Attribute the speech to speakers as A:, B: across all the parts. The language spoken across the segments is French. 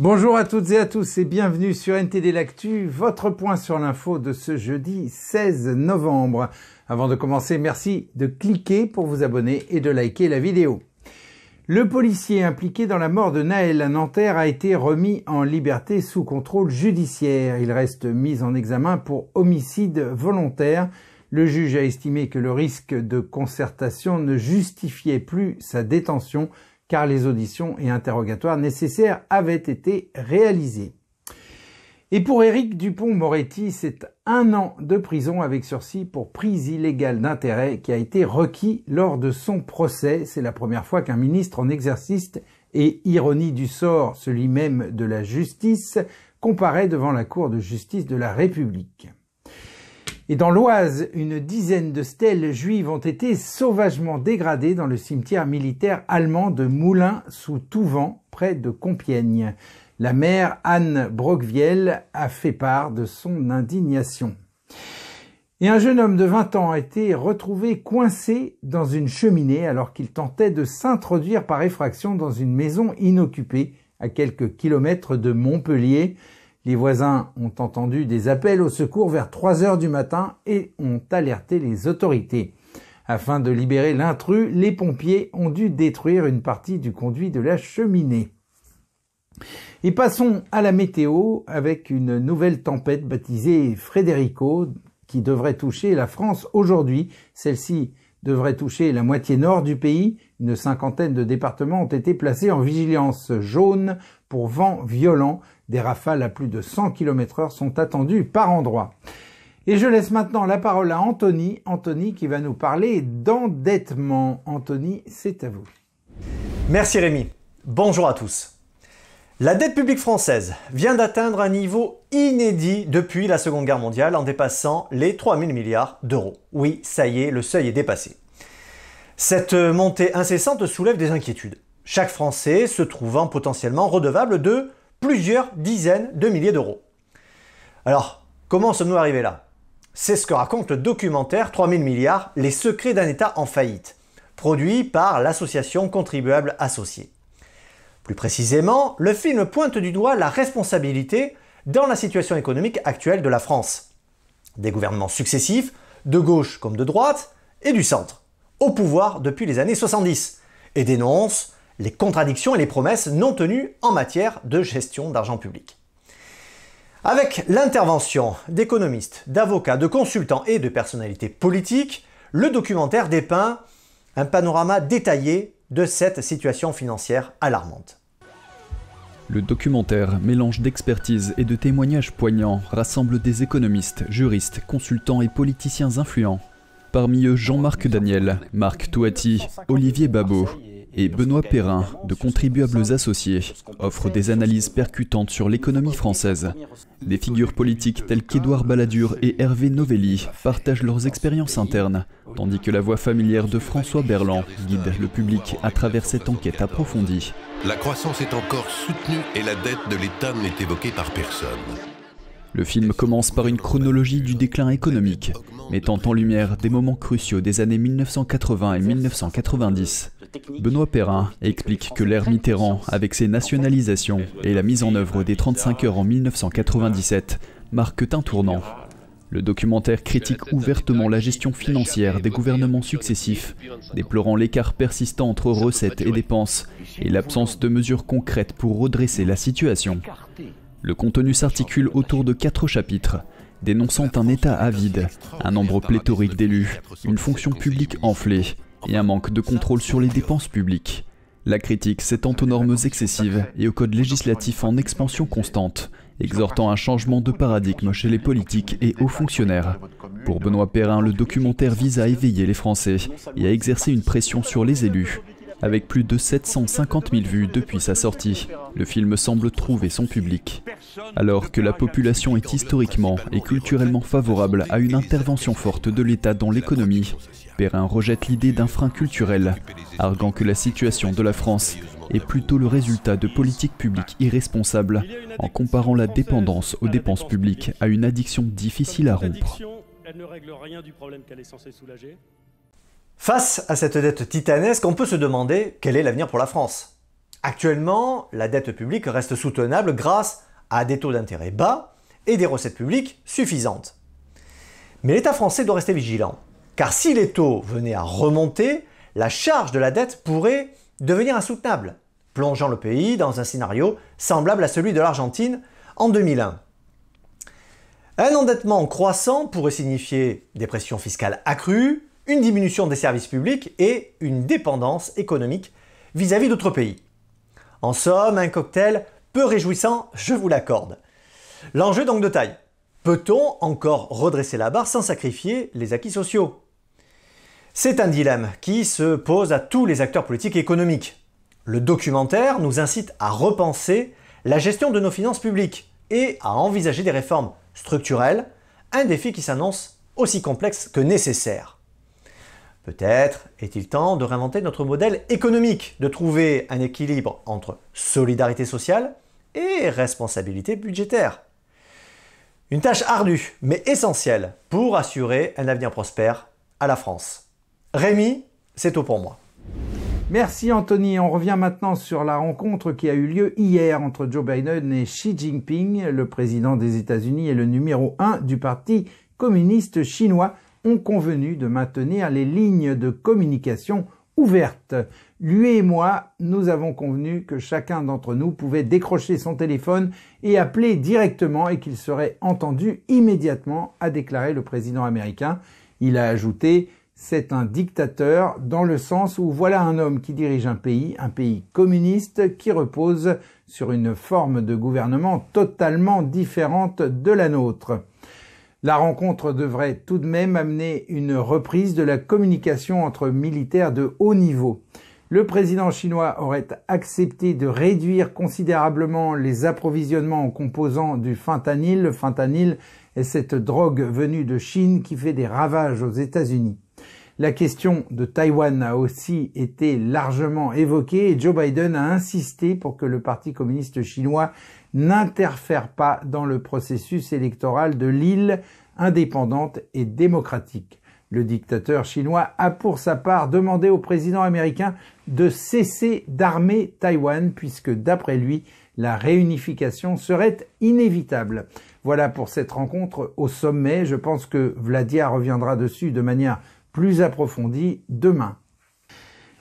A: Bonjour à toutes et à tous et bienvenue sur NTD L'Actu, votre point sur l'info de ce jeudi 16 novembre. Avant de commencer, merci de cliquer pour vous abonner et de liker la vidéo. Le policier impliqué dans la mort de Naël à Nanterre a été remis en liberté sous contrôle judiciaire. Il reste mis en examen pour homicide volontaire. Le juge a estimé que le risque de concertation ne justifiait plus sa détention car les auditions et interrogatoires nécessaires avaient été réalisés. Et pour Éric Dupont-Moretti, c'est un an de prison avec sursis pour prise illégale d'intérêt qui a été requis lors de son procès. C'est la première fois qu'un ministre en exercice et ironie du sort, celui même de la justice, comparaît devant la Cour de justice de la République. Et dans l'Oise, une dizaine de stèles juives ont été sauvagement dégradées dans le cimetière militaire allemand de Moulins sous Touvent, près de Compiègne. La mère Anne Brockviel a fait part de son indignation. Et un jeune homme de 20 ans a été retrouvé coincé dans une cheminée alors qu'il tentait de s'introduire par effraction dans une maison inoccupée à quelques kilomètres de Montpellier. Les voisins ont entendu des appels au secours vers 3 heures du matin et ont alerté les autorités. Afin de libérer l'intrus, les pompiers ont dû détruire une partie du conduit de la cheminée. Et passons à la météo avec une nouvelle tempête baptisée Frédérico qui devrait toucher la France aujourd'hui. Celle-ci devrait toucher la moitié nord du pays. Une cinquantaine de départements ont été placés en vigilance jaune pour vent violent des rafales à plus de 100 km heure sont attendues par endroits. Et je laisse maintenant la parole à Anthony, Anthony qui va nous parler d'endettement. Anthony, c'est à vous.
B: Merci Rémi. Bonjour à tous. La dette publique française vient d'atteindre un niveau inédit depuis la Seconde Guerre mondiale en dépassant les 3000 milliards d'euros. Oui, ça y est, le seuil est dépassé. Cette montée incessante soulève des inquiétudes. Chaque Français se trouvant potentiellement redevable de plusieurs dizaines de milliers d'euros. Alors, comment sommes-nous arrivés là? C'est ce que raconte le documentaire 3000 milliards, les secrets d'un État en faillite, produit par l'association Contribuable Associés. Plus précisément, le film pointe du doigt la responsabilité dans la situation économique actuelle de la France. Des gouvernements successifs, de gauche comme de droite, et du centre, au pouvoir depuis les années 70, et dénonce les contradictions et les promesses non tenues en matière de gestion d'argent public. Avec l'intervention d'économistes, d'avocats, de consultants et de personnalités politiques, le documentaire dépeint un panorama détaillé de cette situation financière alarmante.
C: Le documentaire, mélange d'expertise et de témoignages poignants, rassemble des économistes, juristes, consultants et politiciens influents. Parmi eux Jean-Marc Daniel, Marc Touati, Olivier Babot, et Benoît Perrin, de Contribuables Associés, offre des analyses percutantes sur l'économie française. Des figures politiques telles qu'Édouard Balladur et Hervé Novelli partagent leurs expériences internes, tandis que la voix familière de François Berland guide le public à travers cette enquête approfondie.
D: La croissance est encore soutenue et la dette de l'État n'est évoquée par personne.
C: Le film commence par une chronologie du déclin économique, mettant en lumière des moments cruciaux des années 1980 et 1990. Benoît Perrin explique que l'ère Mitterrand, avec ses nationalisations et la mise en œuvre des 35 heures en 1997, marque un tournant. Le documentaire critique ouvertement la gestion financière des gouvernements successifs, déplorant l'écart persistant entre recettes et dépenses et l'absence de mesures concrètes pour redresser la situation. Le contenu s'articule autour de quatre chapitres, dénonçant un État avide, un nombre pléthorique d'élus, une fonction publique enflée et un manque de contrôle sur les dépenses publiques. La critique s'étend aux normes excessives et au code législatif en expansion constante, exhortant un changement de paradigme chez les politiques et hauts fonctionnaires. Pour Benoît Perrin, le documentaire vise à éveiller les Français et à exercer une pression sur les élus. Avec plus de 750 000 vues depuis sa sortie, le film semble trouver son public. Alors que la population est historiquement et culturellement favorable à une intervention forte de l'État dans l'économie, Perrin rejette l'idée d'un frein culturel, arguant que la situation de la France est plutôt le résultat de politiques publiques irresponsables, en comparant la dépendance aux dépenses publiques à une addiction difficile à rompre.
B: Face à cette dette titanesque, on peut se demander quel est l'avenir pour la France. Actuellement, la dette publique reste soutenable grâce à des taux d'intérêt bas et des recettes publiques suffisantes. Mais l'État français doit rester vigilant, car si les taux venaient à remonter, la charge de la dette pourrait devenir insoutenable, plongeant le pays dans un scénario semblable à celui de l'Argentine en 2001. Un endettement croissant pourrait signifier des pressions fiscales accrues, une diminution des services publics et une dépendance économique vis-à-vis d'autres pays. En somme, un cocktail peu réjouissant, je vous l'accorde. L'enjeu donc de taille. Peut-on encore redresser la barre sans sacrifier les acquis sociaux? C'est un dilemme qui se pose à tous les acteurs politiques et économiques. Le documentaire nous incite à repenser la gestion de nos finances publiques et à envisager des réformes structurelles, un défi qui s'annonce aussi complexe que nécessaire. Peut-être est-il temps de réinventer notre modèle économique, de trouver un équilibre entre solidarité sociale et responsabilité budgétaire. Une tâche ardue, mais essentielle pour assurer un avenir prospère à la France. Rémi, c'est tout pour moi.
A: Merci Anthony. On revient maintenant sur la rencontre qui a eu lieu hier entre Joe Biden et Xi Jinping, le président des États-Unis et le numéro 1 du Parti communiste chinois, convenu de maintenir les lignes de communication ouvertes. Lui et moi, nous avons convenu que chacun d'entre nous pouvait décrocher son téléphone et appeler directement et qu'il serait entendu immédiatement, a déclaré le président américain. Il a ajouté c'est un dictateur dans le sens où voilà un homme qui dirige un pays, un pays communiste qui repose sur une forme de gouvernement totalement différente de la nôtre. La rencontre devrait tout de même amener une reprise de la communication entre militaires de haut niveau. Le président chinois aurait accepté de réduire considérablement les approvisionnements en composants du fentanyl. Le fentanyl est cette drogue venue de Chine qui fait des ravages aux États-Unis. La question de Taïwan a aussi été largement évoquée et Joe Biden a insisté pour que le Parti communiste chinois n'interfère pas dans le processus électoral de l'île indépendante et démocratique. Le dictateur chinois a pour sa part demandé au président américain de cesser d'armer Taïwan puisque d'après lui, la réunification serait inévitable. Voilà pour cette rencontre au sommet. Je pense que Vladia reviendra dessus de manière plus approfondie demain.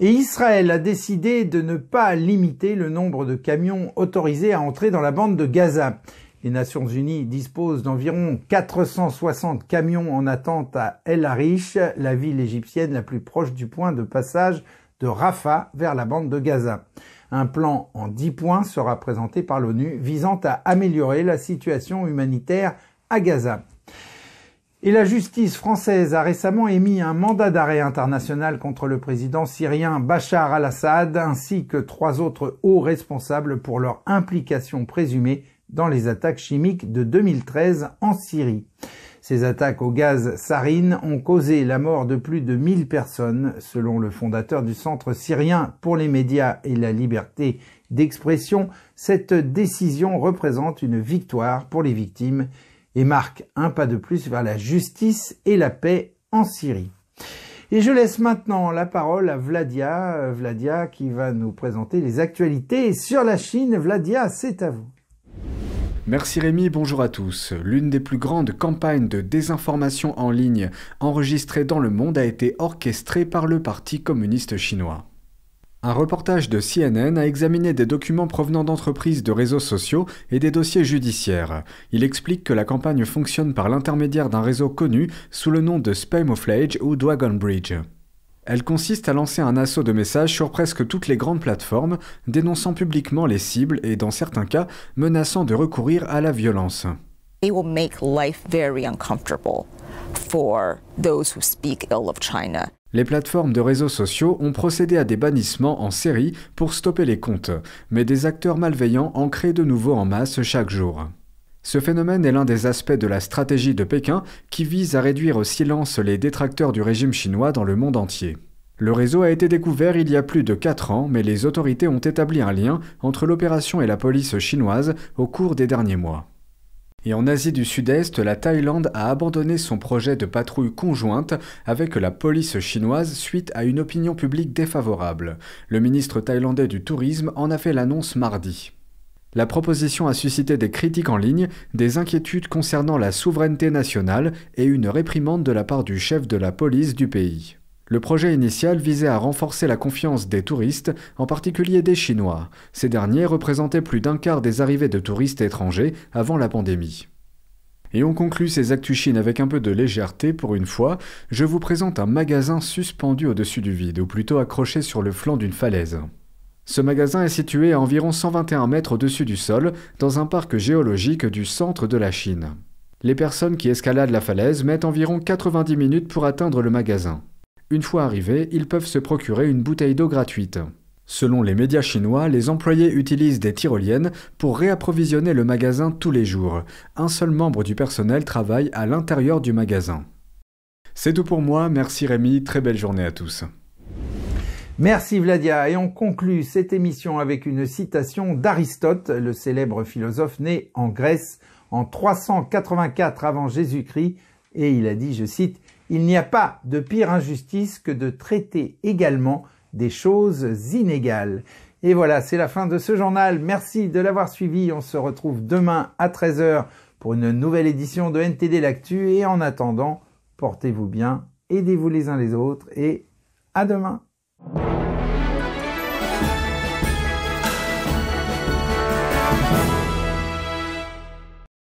A: Et Israël a décidé de ne pas limiter le nombre de camions autorisés à entrer dans la bande de Gaza. Les Nations Unies disposent d'environ 460 camions en attente à El Arish, la ville égyptienne la plus proche du point de passage de Rafah vers la bande de Gaza. Un plan en 10 points sera présenté par l'ONU visant à améliorer la situation humanitaire à Gaza. Et la justice française a récemment émis un mandat d'arrêt international contre le président syrien Bachar al-Assad ainsi que trois autres hauts responsables pour leur implication présumée dans les attaques chimiques de 2013 en Syrie. Ces attaques au gaz sarin ont causé la mort de plus de 1000 personnes, selon le fondateur du Centre syrien pour les médias et la liberté d'expression. Cette décision représente une victoire pour les victimes et marque un pas de plus vers la justice et la paix en Syrie. Et je laisse maintenant la parole à Vladia, euh, Vladia qui va nous présenter les actualités sur la Chine. Vladia, c'est à vous.
E: Merci Rémi, bonjour à tous. L'une des plus grandes campagnes de désinformation en ligne enregistrées dans le monde a été orchestrée par le Parti communiste chinois. Un reportage de CNN a examiné des documents provenant d'entreprises de réseaux sociaux et des dossiers judiciaires. Il explique que la campagne fonctionne par l'intermédiaire d'un réseau connu sous le nom de Spamouflage ou Dragon Bridge. Elle consiste à lancer un assaut de messages sur presque toutes les grandes plateformes, dénonçant publiquement les cibles et, dans certains cas, menaçant de recourir à la violence.
F: will make life very uncomfortable for those who speak ill of China.
E: Les plateformes de réseaux sociaux ont procédé à des bannissements en série pour stopper les comptes, mais des acteurs malveillants en créent de nouveau en masse chaque jour. Ce phénomène est l'un des aspects de la stratégie de Pékin qui vise à réduire au silence les détracteurs du régime chinois dans le monde entier. Le réseau a été découvert il y a plus de 4 ans, mais les autorités ont établi un lien entre l'opération et la police chinoise au cours des derniers mois. Et en Asie du Sud-Est, la Thaïlande a abandonné son projet de patrouille conjointe avec la police chinoise suite à une opinion publique défavorable. Le ministre thaïlandais du Tourisme en a fait l'annonce mardi. La proposition a suscité des critiques en ligne, des inquiétudes concernant la souveraineté nationale et une réprimande de la part du chef de la police du pays. Le projet initial visait à renforcer la confiance des touristes, en particulier des Chinois. Ces derniers représentaient plus d'un quart des arrivées de touristes étrangers avant la pandémie. Et on conclut ces actus Chine avec un peu de légèreté pour une fois. Je vous présente un magasin suspendu au-dessus du vide, ou plutôt accroché sur le flanc d'une falaise. Ce magasin est situé à environ 121 mètres au-dessus du sol, dans un parc géologique du centre de la Chine. Les personnes qui escaladent la falaise mettent environ 90 minutes pour atteindre le magasin. Une fois arrivés, ils peuvent se procurer une bouteille d'eau gratuite. Selon les médias chinois, les employés utilisent des tyroliennes pour réapprovisionner le magasin tous les jours. Un seul membre du personnel travaille à l'intérieur du magasin. C'est tout pour moi, merci Rémi, très belle journée à tous.
A: Merci Vladia, et on conclut cette émission avec une citation d'Aristote, le célèbre philosophe né en Grèce en 384 avant Jésus-Christ, et il a dit, je cite, il n'y a pas de pire injustice que de traiter également des choses inégales. Et voilà, c'est la fin de ce journal. Merci de l'avoir suivi. On se retrouve demain à 13h pour une nouvelle édition de NTD L'Actu. Et en attendant, portez-vous bien, aidez-vous les uns les autres et à demain.